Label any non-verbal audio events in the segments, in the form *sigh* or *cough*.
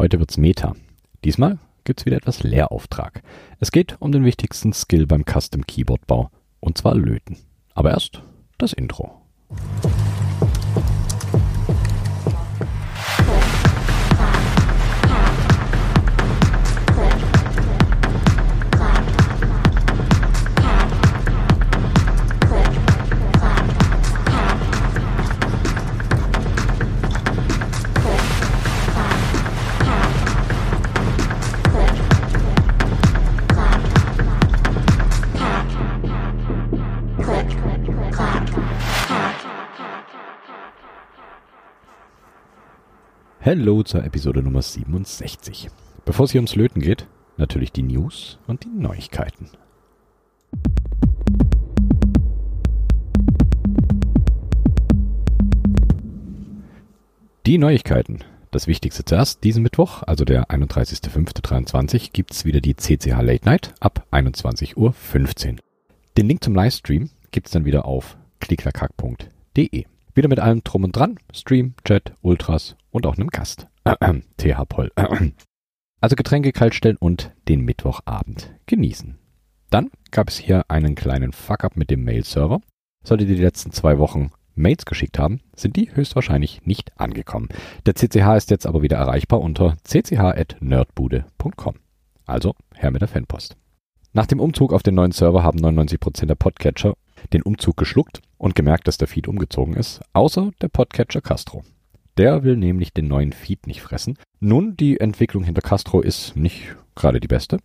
Heute wird's Meta. Diesmal gibt's wieder etwas Lehrauftrag. Es geht um den wichtigsten Skill beim Custom Keyboard Bau. Und zwar Löten. Aber erst das Intro. Hallo zur Episode Nummer 67. Bevor es hier ums Löten geht, natürlich die News und die Neuigkeiten. Die Neuigkeiten. Das Wichtigste zuerst. Diesen Mittwoch, also der 31.05.23, gibt's wieder die CCH Late Night ab 21.15 Uhr. Den Link zum Livestream gibt's dann wieder auf klickerkack.de. Wieder mit allem drum und dran. Stream, Chat, Ultras und auch einem Gast. *clears throat* TH Poll. *clears throat* Also Getränke kaltstellen und den Mittwochabend genießen. Dann gab es hier einen kleinen Fuck-up mit dem Mail-Server. Solltet ihr die letzten zwei Wochen Mails geschickt haben, sind die höchstwahrscheinlich nicht angekommen. Der CCH ist jetzt aber wieder erreichbar unter cch.nerdbude.com. Also her mit der Fanpost. Nach dem Umzug auf den neuen Server haben 99% der Podcatcher den Umzug geschluckt und gemerkt, dass der Feed umgezogen ist, außer der Podcatcher Castro. Der will nämlich den neuen Feed nicht fressen. Nun, die Entwicklung hinter Castro ist nicht gerade die beste.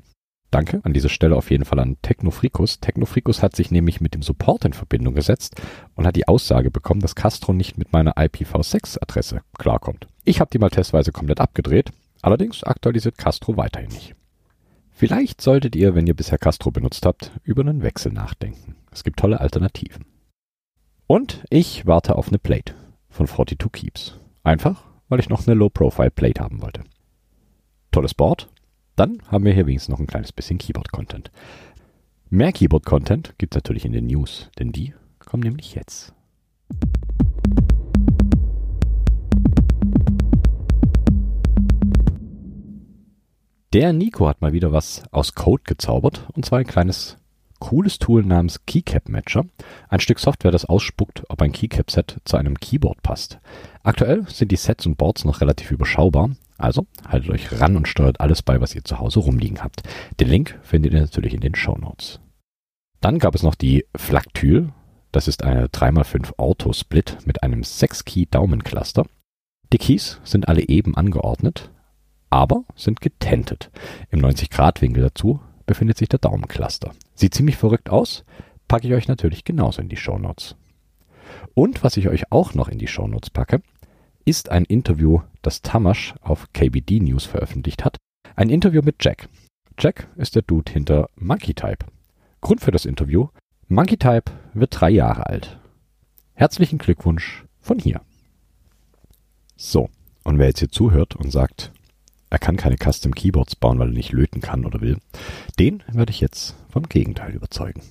Danke an dieser Stelle auf jeden Fall an Technofrikus. Technofrikus hat sich nämlich mit dem Support in Verbindung gesetzt und hat die Aussage bekommen, dass Castro nicht mit meiner IPv6-Adresse klarkommt. Ich habe die mal testweise komplett abgedreht, allerdings aktualisiert Castro weiterhin nicht. Vielleicht solltet ihr, wenn ihr bisher Castro benutzt habt, über einen Wechsel nachdenken. Es gibt tolle Alternativen. Und ich warte auf eine Plate von 42 Keeps. Einfach, weil ich noch eine Low-Profile-Plate haben wollte. Tolles Board. Dann haben wir hier wenigstens noch ein kleines bisschen Keyboard-Content. Mehr Keyboard-Content gibt es natürlich in den News, denn die kommen nämlich jetzt. Der Nico hat mal wieder was aus Code gezaubert, und zwar ein kleines cooles Tool namens Keycap Matcher. Ein Stück Software, das ausspuckt, ob ein Keycap-Set zu einem Keyboard passt. Aktuell sind die Sets und Boards noch relativ überschaubar, also haltet euch ran und steuert alles bei, was ihr zu Hause rumliegen habt. Den Link findet ihr natürlich in den Show Notes. Dann gab es noch die Flaktyl. Das ist eine 3x5 Auto-Split mit einem 6-Key-Daumencluster. Die Keys sind alle eben angeordnet, aber sind getentet. Im 90-Grad-Winkel dazu befindet sich der Daumencluster. Sieht ziemlich verrückt aus, packe ich euch natürlich genauso in die Shownotes. Und was ich euch auch noch in die Shownotes packe, ist ein Interview, das Tamasch auf KBD News veröffentlicht hat. Ein Interview mit Jack. Jack ist der Dude hinter Monkey Type. Grund für das Interview, Monkey Type wird drei Jahre alt. Herzlichen Glückwunsch von hier. So, und wer jetzt hier zuhört und sagt, er kann keine Custom Keyboards bauen, weil er nicht löten kann oder will, den werde ich jetzt vom Gegenteil überzeugen.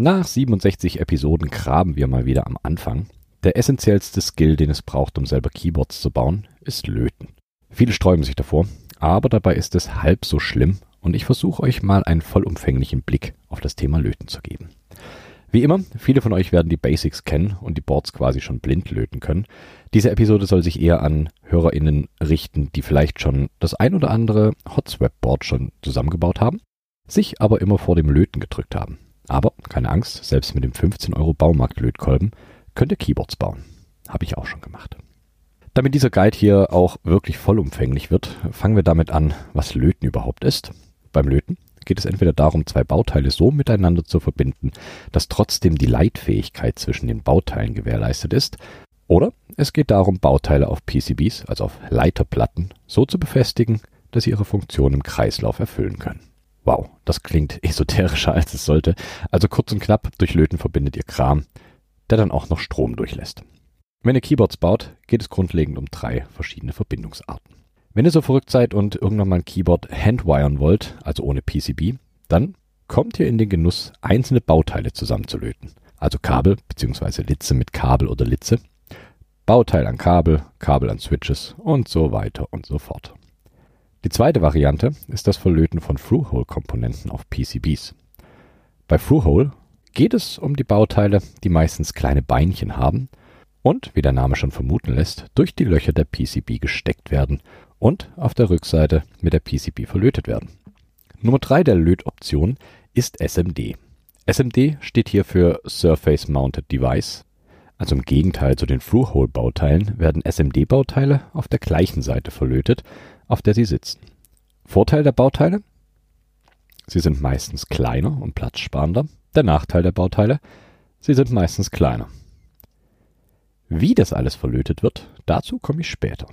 Nach 67 Episoden graben wir mal wieder am Anfang. Der essentiellste Skill, den es braucht, um selber Keyboards zu bauen, ist Löten. Viele sträuben sich davor, aber dabei ist es halb so schlimm und ich versuche euch mal einen vollumfänglichen Blick auf das Thema Löten zu geben. Wie immer, viele von euch werden die Basics kennen und die Boards quasi schon blind löten können. Diese Episode soll sich eher an HörerInnen richten, die vielleicht schon das ein oder andere Hotswap-Board schon zusammengebaut haben, sich aber immer vor dem Löten gedrückt haben. Aber keine Angst, selbst mit dem 15 Euro Baumarkt-Lötkolben könnt ihr Keyboards bauen. Habe ich auch schon gemacht. Damit dieser Guide hier auch wirklich vollumfänglich wird, fangen wir damit an, was Löten überhaupt ist. Beim Löten geht es entweder darum, zwei Bauteile so miteinander zu verbinden, dass trotzdem die Leitfähigkeit zwischen den Bauteilen gewährleistet ist, oder es geht darum, Bauteile auf PCBs, also auf Leiterplatten, so zu befestigen, dass sie ihre Funktion im Kreislauf erfüllen können. Wow, das klingt *laughs* esoterischer als es sollte. Also kurz und knapp, durch Löten verbindet ihr Kram, der dann auch noch Strom durchlässt. Wenn ihr Keyboards baut, geht es grundlegend um drei verschiedene Verbindungsarten. Wenn ihr so verrückt seid und irgendwann mal ein Keyboard handwiren wollt, also ohne PCB, dann kommt ihr in den Genuss, einzelne Bauteile zusammenzulöten. Also Kabel bzw. Litze mit Kabel oder Litze, Bauteil an Kabel, Kabel an Switches und so weiter und so fort. Die zweite Variante ist das Verlöten von Through-Hole-Komponenten auf PCBs. Bei Through-Hole geht es um die Bauteile, die meistens kleine Beinchen haben und, wie der Name schon vermuten lässt, durch die Löcher der PCB gesteckt werden und auf der Rückseite mit der PCB verlötet werden. Nummer 3 der Lötoption ist SMD. SMD steht hier für Surface Mounted Device. Also im Gegenteil zu den Through-Hole-Bauteilen werden SMD-Bauteile auf der gleichen Seite verlötet, auf der sie sitzen. Vorteil der Bauteile? Sie sind meistens kleiner und platzsparender. Der Nachteil der Bauteile? Sie sind meistens kleiner. Wie das alles verlötet wird, dazu komme ich später.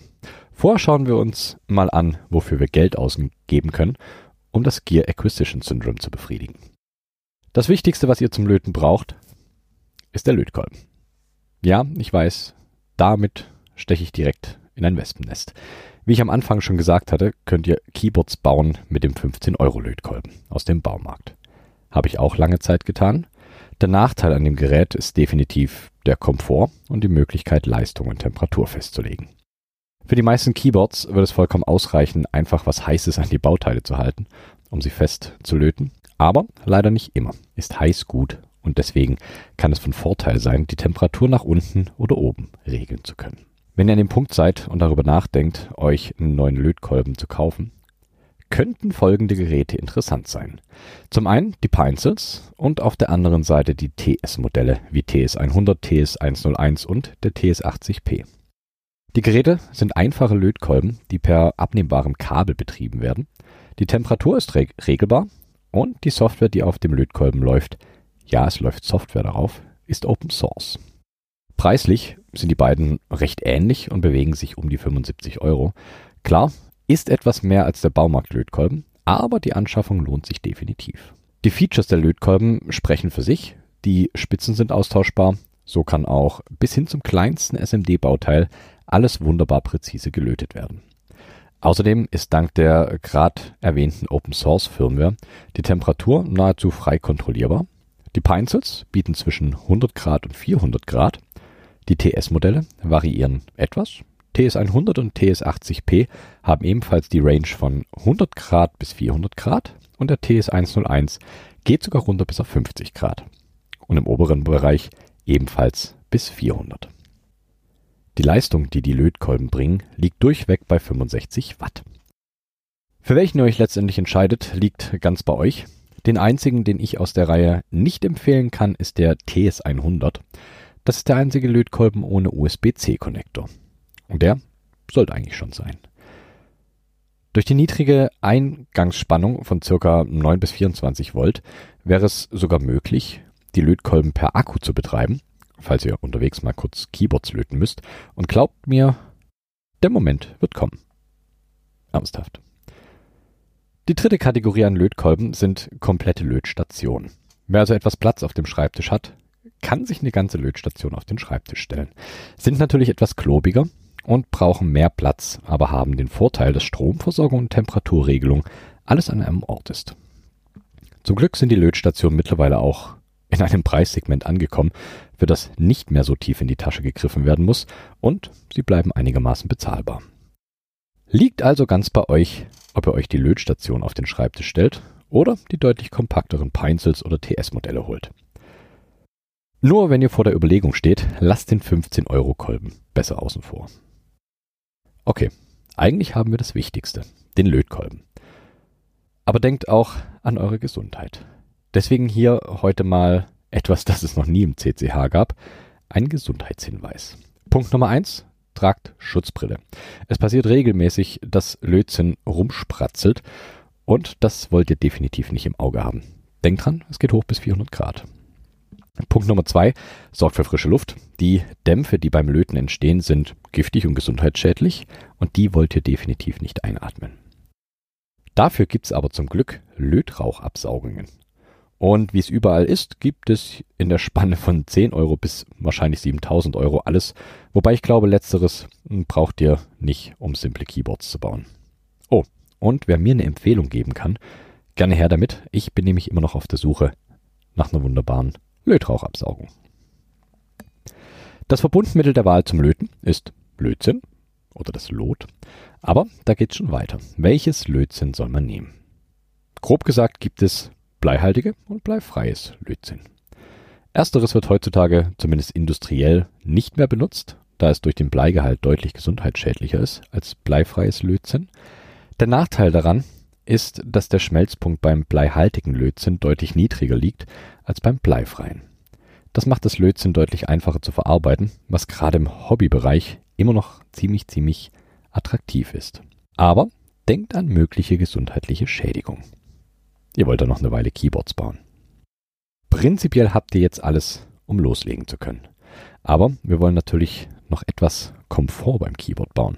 Vorher schauen wir uns mal an, wofür wir Geld ausgeben können, um das Gear Acquisition Syndrome zu befriedigen. Das Wichtigste, was ihr zum Löten braucht, ist der Lötkolben. Ja, ich weiß, damit steche ich direkt in ein Wespennest. Wie ich am Anfang schon gesagt hatte, könnt ihr Keyboards bauen mit dem 15-Euro-Lötkolben aus dem Baumarkt. Habe ich auch lange Zeit getan. Der Nachteil an dem Gerät ist definitiv der Komfort und die Möglichkeit, Leistung und Temperatur festzulegen. Für die meisten Keyboards wird es vollkommen ausreichen, einfach was Heißes an die Bauteile zu halten, um sie fest zu löten. Aber leider nicht immer ist heiß gut und deswegen kann es von Vorteil sein, die Temperatur nach unten oder oben regeln zu können. Wenn ihr an dem Punkt seid und darüber nachdenkt, euch einen neuen Lötkolben zu kaufen, könnten folgende Geräte interessant sein. Zum einen die Pinzels und auf der anderen Seite die TS-Modelle wie TS100, TS101 und der TS80P. Die Geräte sind einfache Lötkolben, die per abnehmbarem Kabel betrieben werden. Die Temperatur ist reg regelbar und die Software, die auf dem Lötkolben läuft, ja, es läuft Software darauf, ist Open Source. Preislich sind die beiden recht ähnlich und bewegen sich um die 75 Euro. Klar, ist etwas mehr als der Baumarkt-Lötkolben, aber die Anschaffung lohnt sich definitiv. Die Features der Lötkolben sprechen für sich. Die Spitzen sind austauschbar. So kann auch bis hin zum kleinsten SMD-Bauteil alles wunderbar präzise gelötet werden. Außerdem ist dank der gerade erwähnten Open Source Firmware die Temperatur nahezu frei kontrollierbar. Die Pinzels bieten zwischen 100 Grad und 400 Grad die TS-Modelle variieren etwas. TS100 und TS80P haben ebenfalls die Range von 100 Grad bis 400 Grad und der TS101 geht sogar runter bis auf 50 Grad und im oberen Bereich ebenfalls bis 400. Die Leistung, die die Lötkolben bringen, liegt durchweg bei 65 Watt. Für welchen ihr euch letztendlich entscheidet, liegt ganz bei euch. Den einzigen, den ich aus der Reihe nicht empfehlen kann, ist der TS100. Das ist der einzige Lötkolben ohne USB-C-Konnektor. Und der sollte eigentlich schon sein. Durch die niedrige Eingangsspannung von ca. 9 bis 24 Volt wäre es sogar möglich, die Lötkolben per Akku zu betreiben, falls ihr unterwegs mal kurz Keyboards löten müsst. Und glaubt mir, der Moment wird kommen. Ernsthaft. Die dritte Kategorie an Lötkolben sind komplette Lötstationen. Wer also etwas Platz auf dem Schreibtisch hat, kann sich eine ganze Lötstation auf den Schreibtisch stellen. Sind natürlich etwas klobiger und brauchen mehr Platz, aber haben den Vorteil, dass Stromversorgung und Temperaturregelung alles an einem Ort ist. Zum Glück sind die Lötstationen mittlerweile auch in einem Preissegment angekommen, für das nicht mehr so tief in die Tasche gegriffen werden muss und sie bleiben einigermaßen bezahlbar. Liegt also ganz bei euch, ob ihr euch die Lötstation auf den Schreibtisch stellt oder die deutlich kompakteren Pinzels oder TS-Modelle holt. Nur wenn ihr vor der Überlegung steht, lasst den 15-Euro-Kolben besser außen vor. Okay, eigentlich haben wir das Wichtigste, den Lötkolben. Aber denkt auch an eure Gesundheit. Deswegen hier heute mal etwas, das es noch nie im CCH gab, ein Gesundheitshinweis. Punkt Nummer eins: Tragt Schutzbrille. Es passiert regelmäßig, dass Lötzinn rumspratzelt und das wollt ihr definitiv nicht im Auge haben. Denkt dran, es geht hoch bis 400 Grad. Punkt Nummer zwei sorgt für frische Luft. Die Dämpfe, die beim Löten entstehen, sind giftig und gesundheitsschädlich und die wollt ihr definitiv nicht einatmen. Dafür gibt's aber zum Glück Lötrauchabsaugungen. Und wie es überall ist, gibt es in der Spanne von 10 Euro bis wahrscheinlich 7000 Euro alles. Wobei ich glaube, letzteres braucht ihr nicht, um simple Keyboards zu bauen. Oh, und wer mir eine Empfehlung geben kann, Gerne her damit. Ich bin nämlich immer noch auf der Suche nach einer wunderbaren Lötrauchabsaugung. Das Verbundmittel der Wahl zum Löten ist Lötzinn oder das Lot. Aber da geht's schon weiter. Welches Lötzinn soll man nehmen? Grob gesagt gibt es bleihaltige und bleifreies Lötzinn. Ersteres wird heutzutage zumindest industriell nicht mehr benutzt, da es durch den Bleigehalt deutlich gesundheitsschädlicher ist als bleifreies Lötzinn. Der Nachteil daran ist, dass der Schmelzpunkt beim bleihaltigen Lötzinn deutlich niedriger liegt als beim bleifreien. Das macht das Lötzinn deutlich einfacher zu verarbeiten, was gerade im Hobbybereich immer noch ziemlich, ziemlich attraktiv ist. Aber denkt an mögliche gesundheitliche Schädigung. Ihr wollt ja noch eine Weile Keyboards bauen. Prinzipiell habt ihr jetzt alles, um loslegen zu können. Aber wir wollen natürlich noch etwas Komfort beim Keyboard bauen.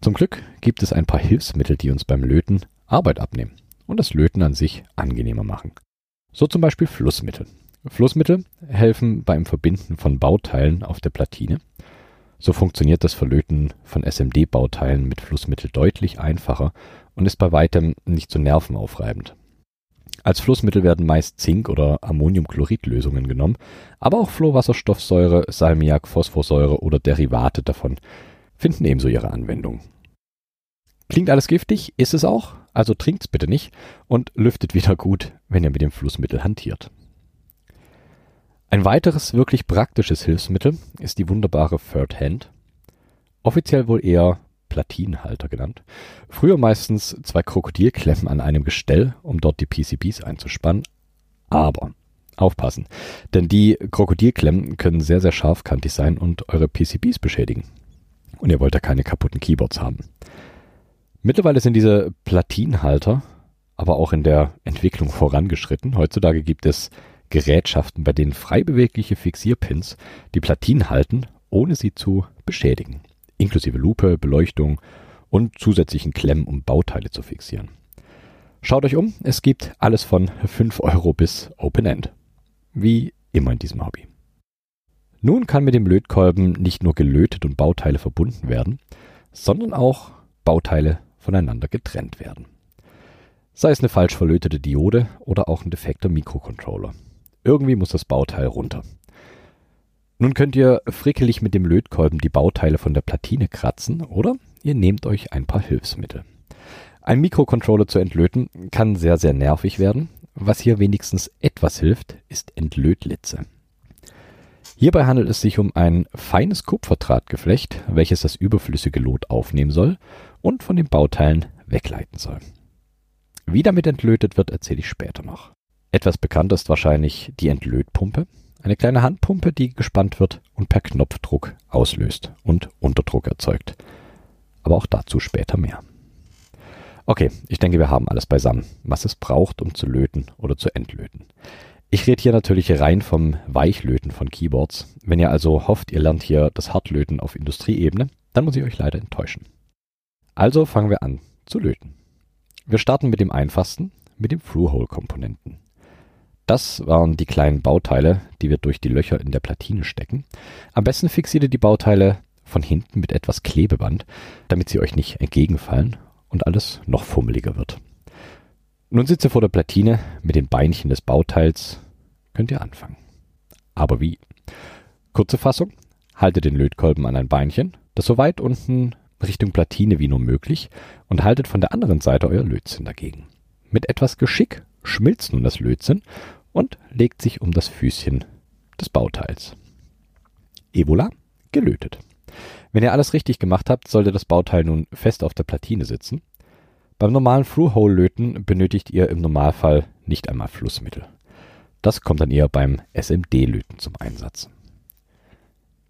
Zum Glück gibt es ein paar Hilfsmittel, die uns beim Löten Arbeit abnehmen und das Löten an sich angenehmer machen. So zum Beispiel Flussmittel. Flussmittel helfen beim Verbinden von Bauteilen auf der Platine. So funktioniert das Verlöten von SMD-Bauteilen mit Flussmittel deutlich einfacher und ist bei weitem nicht so nervenaufreibend. Als Flussmittel werden meist Zink- oder Ammoniumchloridlösungen genommen, aber auch Flohwasserstoffsäure, Salmiak, Phosphorsäure oder Derivate davon finden ebenso ihre Anwendung. Klingt alles giftig, ist es auch, also trinkt's bitte nicht und lüftet wieder gut, wenn ihr mit dem Flussmittel hantiert. Ein weiteres wirklich praktisches Hilfsmittel ist die wunderbare Third Hand. Offiziell wohl eher Platinenhalter genannt. Früher meistens zwei Krokodilklemmen an einem Gestell, um dort die PCBs einzuspannen. Aber aufpassen, denn die Krokodilklemmen können sehr, sehr scharfkantig sein und eure PCBs beschädigen. Und ihr wollt ja keine kaputten Keyboards haben. Mittlerweile sind diese Platinenhalter aber auch in der Entwicklung vorangeschritten. Heutzutage gibt es Gerätschaften, bei denen frei bewegliche Fixierpins die Platinen halten, ohne sie zu beschädigen, inklusive Lupe, Beleuchtung und zusätzlichen Klemmen, um Bauteile zu fixieren. Schaut euch um, es gibt alles von 5 Euro bis Open End. Wie immer in diesem Hobby. Nun kann mit dem Lötkolben nicht nur gelötet und Bauteile verbunden werden, sondern auch Bauteile voneinander getrennt werden. Sei es eine falsch verlötete Diode oder auch ein defekter Mikrocontroller. Irgendwie muss das Bauteil runter. Nun könnt ihr frickelig mit dem Lötkolben die Bauteile von der Platine kratzen oder ihr nehmt euch ein paar Hilfsmittel. Ein Mikrocontroller zu entlöten kann sehr, sehr nervig werden. Was hier wenigstens etwas hilft, ist Entlötlitze. Hierbei handelt es sich um ein feines Kupferdrahtgeflecht, welches das überflüssige Lot aufnehmen soll und von den Bauteilen wegleiten soll. Wie damit entlötet wird, erzähle ich später noch. Etwas bekannt ist wahrscheinlich die Entlötpumpe, eine kleine Handpumpe, die gespannt wird und per Knopfdruck auslöst und Unterdruck erzeugt. Aber auch dazu später mehr. Okay, ich denke, wir haben alles beisammen, was es braucht, um zu löten oder zu entlöten. Ich rede hier natürlich rein vom Weichlöten von Keyboards. Wenn ihr also hofft, ihr lernt hier das Hartlöten auf Industrieebene, dann muss ich euch leider enttäuschen. Also fangen wir an zu löten. Wir starten mit dem einfachsten, mit dem Through-Hole-Komponenten. Das waren die kleinen Bauteile, die wir durch die Löcher in der Platine stecken. Am besten fixiert ihr die Bauteile von hinten mit etwas Klebeband, damit sie euch nicht entgegenfallen und alles noch fummeliger wird. Nun sitzt ihr vor der Platine mit den Beinchen des Bauteils, könnt ihr anfangen. Aber wie? Kurze Fassung, haltet den Lötkolben an ein Beinchen, das so weit unten Richtung Platine wie nur möglich und haltet von der anderen Seite euer Lötzinn dagegen. Mit etwas Geschick schmilzt nun das Lötzinn und legt sich um das Füßchen des Bauteils. Ebola gelötet. Wenn ihr alles richtig gemacht habt, sollte das Bauteil nun fest auf der Platine sitzen. Beim normalen Through-Hole-Löten benötigt ihr im Normalfall nicht einmal Flussmittel. Das kommt dann eher beim SMD-Löten zum Einsatz.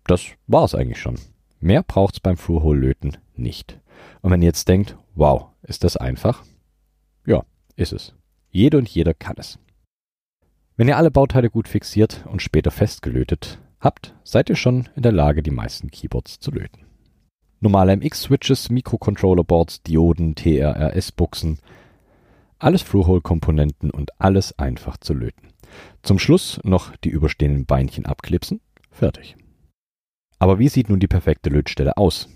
Das war es eigentlich schon. Mehr braucht's beim Through-Hole-Löten nicht. Und wenn ihr jetzt denkt, wow, ist das einfach? Ja, ist es. Jede und jeder kann es. Wenn ihr alle Bauteile gut fixiert und später festgelötet habt, seid ihr schon in der Lage, die meisten Keyboards zu löten. Normale MX-Switches, Mikrocontroller-Boards, Dioden, TRRS-Buchsen, alles Through-Hole-Komponenten und alles einfach zu löten. Zum Schluss noch die überstehenden Beinchen abklipsen, fertig. Aber wie sieht nun die perfekte Lötstelle aus?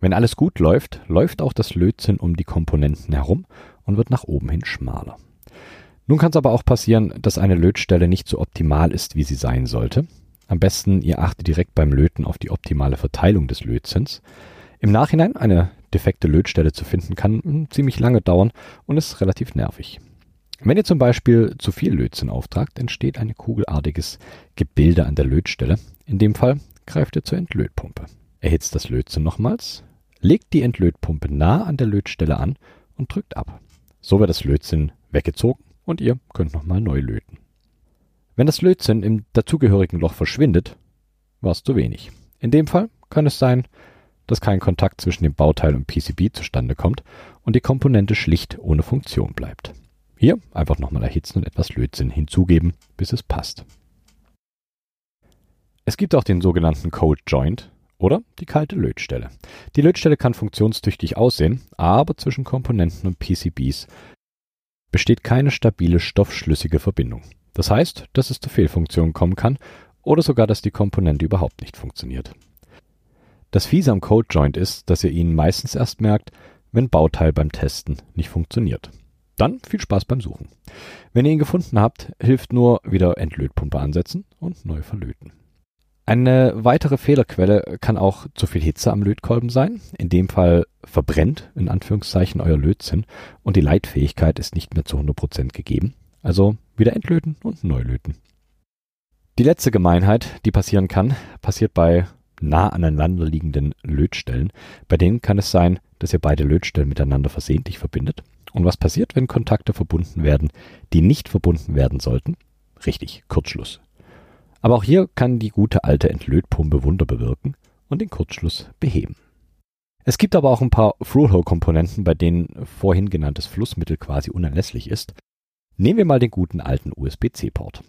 Wenn alles gut läuft, läuft auch das Lötzinn um die Komponenten herum und wird nach oben hin schmaler. Nun kann es aber auch passieren, dass eine Lötstelle nicht so optimal ist, wie sie sein sollte. Am besten, ihr achtet direkt beim Löten auf die optimale Verteilung des Lötzins. Im Nachhinein eine defekte Lötstelle zu finden, kann ziemlich lange dauern und ist relativ nervig. Wenn ihr zum Beispiel zu viel Lötzinn auftragt, entsteht ein kugelartiges Gebilde an der Lötstelle. In dem Fall greift ihr zur Entlötpumpe. Erhitzt das Lötzinn nochmals, legt die Entlötpumpe nah an der Lötstelle an und drückt ab. So wird das Lötzinn weggezogen und ihr könnt nochmal neu löten. Wenn das Lötzinn im dazugehörigen Loch verschwindet, war es zu wenig. In dem Fall kann es sein, dass kein Kontakt zwischen dem Bauteil und PCB zustande kommt und die Komponente schlicht ohne Funktion bleibt. Hier einfach nochmal erhitzen und etwas Lötzinn hinzugeben, bis es passt. Es gibt auch den sogenannten Cold Joint oder die kalte Lötstelle. Die Lötstelle kann funktionstüchtig aussehen, aber zwischen Komponenten und PCBs besteht keine stabile stoffschlüssige Verbindung. Das heißt, dass es zu Fehlfunktionen kommen kann oder sogar, dass die Komponente überhaupt nicht funktioniert. Das Fiese am Code Joint ist, dass ihr ihn meistens erst merkt, wenn Bauteil beim Testen nicht funktioniert. Dann viel Spaß beim Suchen. Wenn ihr ihn gefunden habt, hilft nur wieder Entlötpumpe ansetzen und neu verlöten. Eine weitere Fehlerquelle kann auch zu viel Hitze am Lötkolben sein. In dem Fall verbrennt in Anführungszeichen euer Lötzinn und die Leitfähigkeit ist nicht mehr zu 100% gegeben. Also wieder entlöten und neu löten. Die letzte Gemeinheit, die passieren kann, passiert bei nah aneinander liegenden Lötstellen. Bei denen kann es sein, dass ihr beide Lötstellen miteinander versehentlich verbindet. Und was passiert, wenn Kontakte verbunden werden, die nicht verbunden werden sollten? Richtig, Kurzschluss. Aber auch hier kann die gute alte Entlötpumpe Wunder bewirken und den Kurzschluss beheben. Es gibt aber auch ein paar Through-Hole-Komponenten, bei denen vorhin genanntes Flussmittel quasi unerlässlich ist. Nehmen wir mal den guten alten USB-C-Port.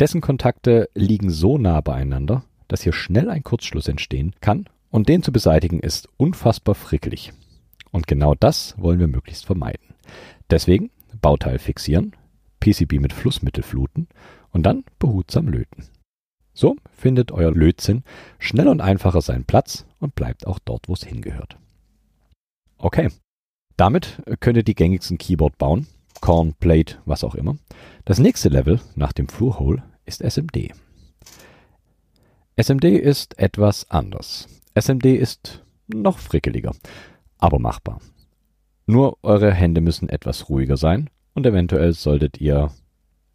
Dessen Kontakte liegen so nah beieinander, dass hier schnell ein Kurzschluss entstehen kann und den zu beseitigen ist unfassbar frickelig. Und genau das wollen wir möglichst vermeiden. Deswegen Bauteil fixieren, PCB mit Flussmittel fluten und dann behutsam löten. So findet euer Lötzinn schnell und einfacher seinen Platz und bleibt auch dort, wo es hingehört. Okay, damit könnt ihr die gängigsten Keyboard bauen, Corn, Plate, was auch immer. Das nächste Level nach dem Through-Hole ist SMD. SMD ist etwas anders. SMD ist noch frickeliger, aber machbar. Nur eure Hände müssen etwas ruhiger sein und eventuell solltet ihr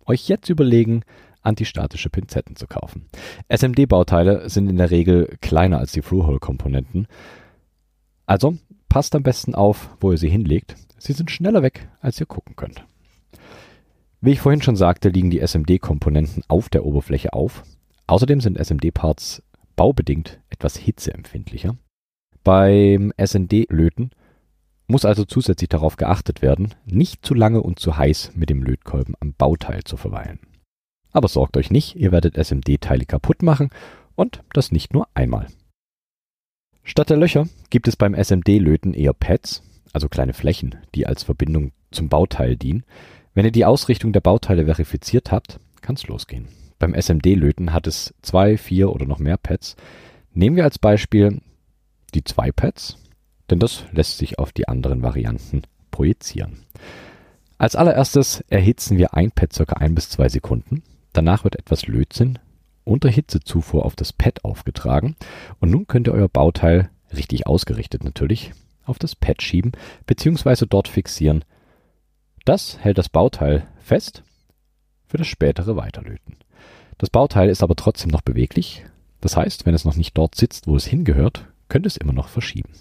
euch jetzt überlegen, antistatische Pinzetten zu kaufen. SMD-Bauteile sind in der Regel kleiner als die Through-Hole-Komponenten. Also passt am besten auf, wo ihr sie hinlegt. Sie sind schneller weg, als ihr gucken könnt. Wie ich vorhin schon sagte, liegen die SMD-Komponenten auf der Oberfläche auf. Außerdem sind SMD-Parts baubedingt etwas hitzeempfindlicher. Beim SMD-Löten muss also zusätzlich darauf geachtet werden, nicht zu lange und zu heiß mit dem Lötkolben am Bauteil zu verweilen. Aber sorgt euch nicht, ihr werdet SMD-Teile kaputt machen und das nicht nur einmal. Statt der Löcher gibt es beim SMD-Löten eher Pads, also kleine Flächen, die als Verbindung zum Bauteil dienen. Wenn ihr die Ausrichtung der Bauteile verifiziert habt, kann es losgehen. Beim SMD-Löten hat es zwei, vier oder noch mehr Pads. Nehmen wir als Beispiel die zwei Pads, denn das lässt sich auf die anderen Varianten projizieren. Als allererstes erhitzen wir ein Pad ca. ein bis zwei Sekunden. Danach wird etwas Lötzinn unter Hitzezufuhr auf das Pad aufgetragen und nun könnt ihr euer Bauteil, richtig ausgerichtet natürlich, auf das Pad schieben bzw. dort fixieren. Das hält das Bauteil fest für das spätere Weiterlöten. Das Bauteil ist aber trotzdem noch beweglich. Das heißt, wenn es noch nicht dort sitzt, wo es hingehört, könnt ihr es immer noch verschieben.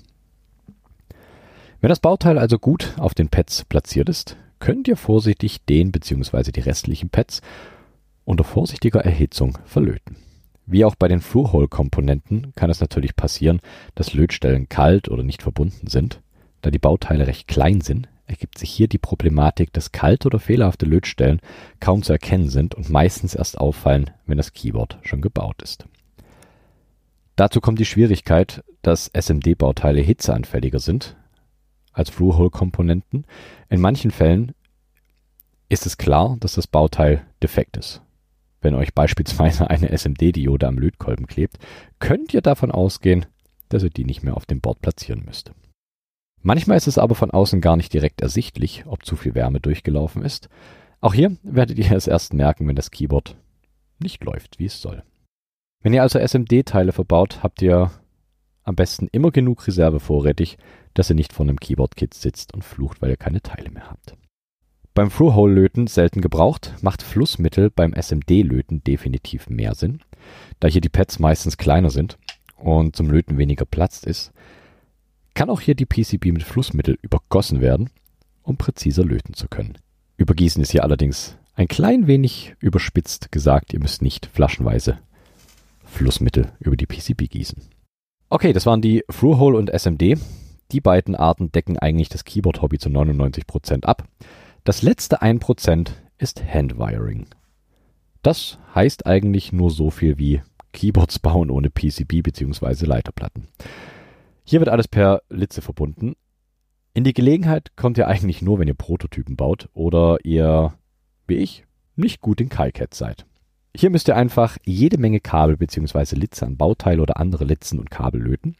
Wenn das Bauteil also gut auf den Pads platziert ist, könnt ihr vorsichtig den bzw. die restlichen Pads unter vorsichtiger Erhitzung verlöten. Wie auch bei den Through-Hole-Komponenten kann es natürlich passieren, dass Lötstellen kalt oder nicht verbunden sind. Da die Bauteile recht klein sind, ergibt sich hier die Problematik, dass kalte oder fehlerhafte Lötstellen kaum zu erkennen sind und meistens erst auffallen, wenn das Keyboard schon gebaut ist. Dazu kommt die Schwierigkeit, dass SMD-Bauteile hitzeanfälliger sind als Through-Hole-Komponenten. In manchen Fällen ist es klar, dass das Bauteil defekt ist wenn euch beispielsweise eine SMD-Diode am Lötkolben klebt, könnt ihr davon ausgehen, dass ihr die nicht mehr auf dem Board platzieren müsst. Manchmal ist es aber von außen gar nicht direkt ersichtlich, ob zu viel Wärme durchgelaufen ist. Auch hier werdet ihr es erst merken, wenn das Keyboard nicht läuft, wie es soll. Wenn ihr also SMD-Teile verbaut, habt ihr am besten immer genug Reserve vorrätig, dass ihr nicht vor einem Keyboard-Kit sitzt und flucht, weil ihr keine Teile mehr habt. Beim Through-Hole-Löten selten gebraucht, macht Flussmittel beim SMD-Löten definitiv mehr Sinn, da hier die Pads meistens kleiner sind und zum Löten weniger Platz ist, kann auch hier die PCB mit Flussmittel übergossen werden, um präziser löten zu können. Übergießen ist hier allerdings ein klein wenig überspitzt gesagt, ihr müsst nicht flaschenweise Flussmittel über die PCB gießen. Okay, das waren die Through-Hole und SMD. Die beiden Arten decken eigentlich das Keyboard-Hobby zu 99% ab. Das letzte 1% ist Handwiring. Das heißt eigentlich nur so viel wie Keyboards bauen ohne PCB bzw. Leiterplatten. Hier wird alles per Litze verbunden. In die Gelegenheit kommt ihr eigentlich nur, wenn ihr Prototypen baut oder ihr, wie ich, nicht gut in KiCad seid. Hier müsst ihr einfach jede Menge Kabel bzw. Litze an Bauteile oder andere Litzen und Kabel löten.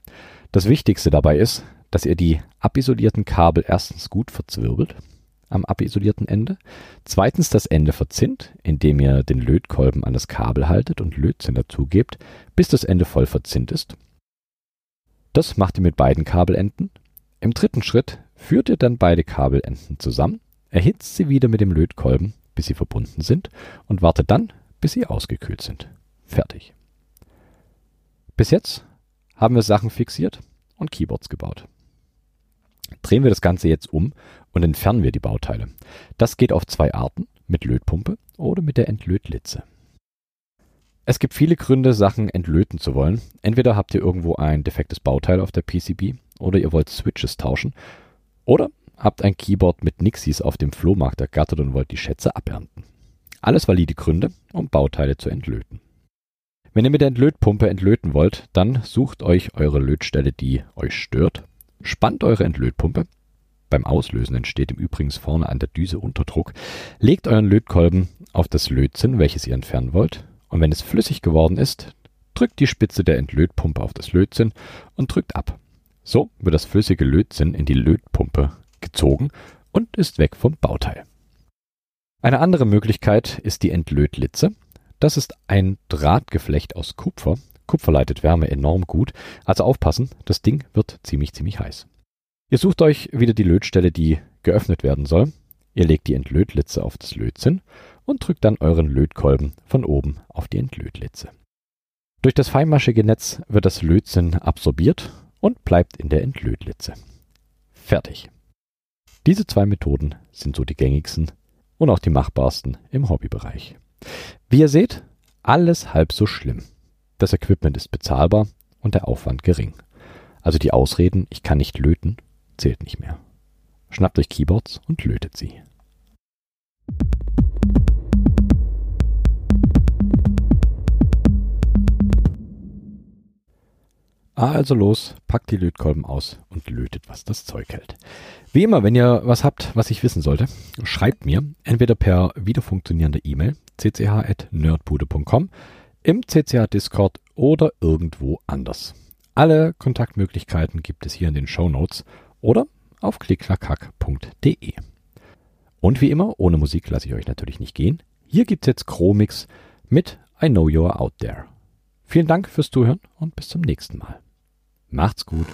Das Wichtigste dabei ist, dass ihr die abisolierten Kabel erstens gut verzwirbelt am abisolierten Ende. Zweitens das Ende verzinnt, indem ihr den Lötkolben an das Kabel haltet und Lötzinn dazugebt, bis das Ende voll verzinnt ist. Das macht ihr mit beiden Kabelenden. Im dritten Schritt führt ihr dann beide Kabelenden zusammen, erhitzt sie wieder mit dem Lötkolben, bis sie verbunden sind und wartet dann, bis sie ausgekühlt sind. Fertig. Bis jetzt haben wir Sachen fixiert und Keyboards gebaut. Drehen wir das Ganze jetzt um und entfernen wir die Bauteile. Das geht auf zwei Arten, mit Lötpumpe oder mit der Entlötlitze. Es gibt viele Gründe, Sachen entlöten zu wollen. Entweder habt ihr irgendwo ein defektes Bauteil auf der PCB oder ihr wollt Switches tauschen oder habt ein Keyboard mit Nixies auf dem Flohmarkt ergattert und wollt die Schätze abernten. Alles valide Gründe, um Bauteile zu entlöten. Wenn ihr mit der Entlötpumpe entlöten wollt, dann sucht euch eure Lötstelle, die euch stört, spannt eure Entlötpumpe beim Auslösen entsteht im Übrigen vorne an der Düse Unterdruck. Legt euren Lötkolben auf das Lötzinn, welches ihr entfernen wollt, und wenn es flüssig geworden ist, drückt die Spitze der Entlötpumpe auf das Lötzinn und drückt ab. So wird das flüssige Lötzinn in die Lötpumpe gezogen und ist weg vom Bauteil. Eine andere Möglichkeit ist die Entlötlitze. Das ist ein Drahtgeflecht aus Kupfer. Kupfer leitet Wärme enorm gut, also aufpassen, das Ding wird ziemlich, ziemlich heiß. Ihr sucht euch wieder die Lötstelle, die geöffnet werden soll. Ihr legt die Entlötlitze auf das Lötzinn und drückt dann euren Lötkolben von oben auf die Entlötlitze. Durch das feinmaschige Netz wird das Lötzinn absorbiert und bleibt in der Entlötlitze. Fertig. Diese zwei Methoden sind so die gängigsten und auch die machbarsten im Hobbybereich. Wie ihr seht, alles halb so schlimm. Das Equipment ist bezahlbar und der Aufwand gering. Also die Ausreden, ich kann nicht löten, zählt nicht mehr. Schnappt euch Keyboards und lötet sie. Also los, packt die Lötkolben aus und lötet, was das Zeug hält. Wie immer, wenn ihr was habt, was ich wissen sollte, schreibt mir entweder per wieder funktionierende E-Mail cch.nerdbude.com, im CCH Discord oder irgendwo anders. Alle Kontaktmöglichkeiten gibt es hier in den Show Notes oder auf klickknackhack.de. Und wie immer, ohne Musik lasse ich euch natürlich nicht gehen. Hier gibt's jetzt Chromix mit I Know You're Out There. Vielen Dank fürs Zuhören und bis zum nächsten Mal. Macht's gut.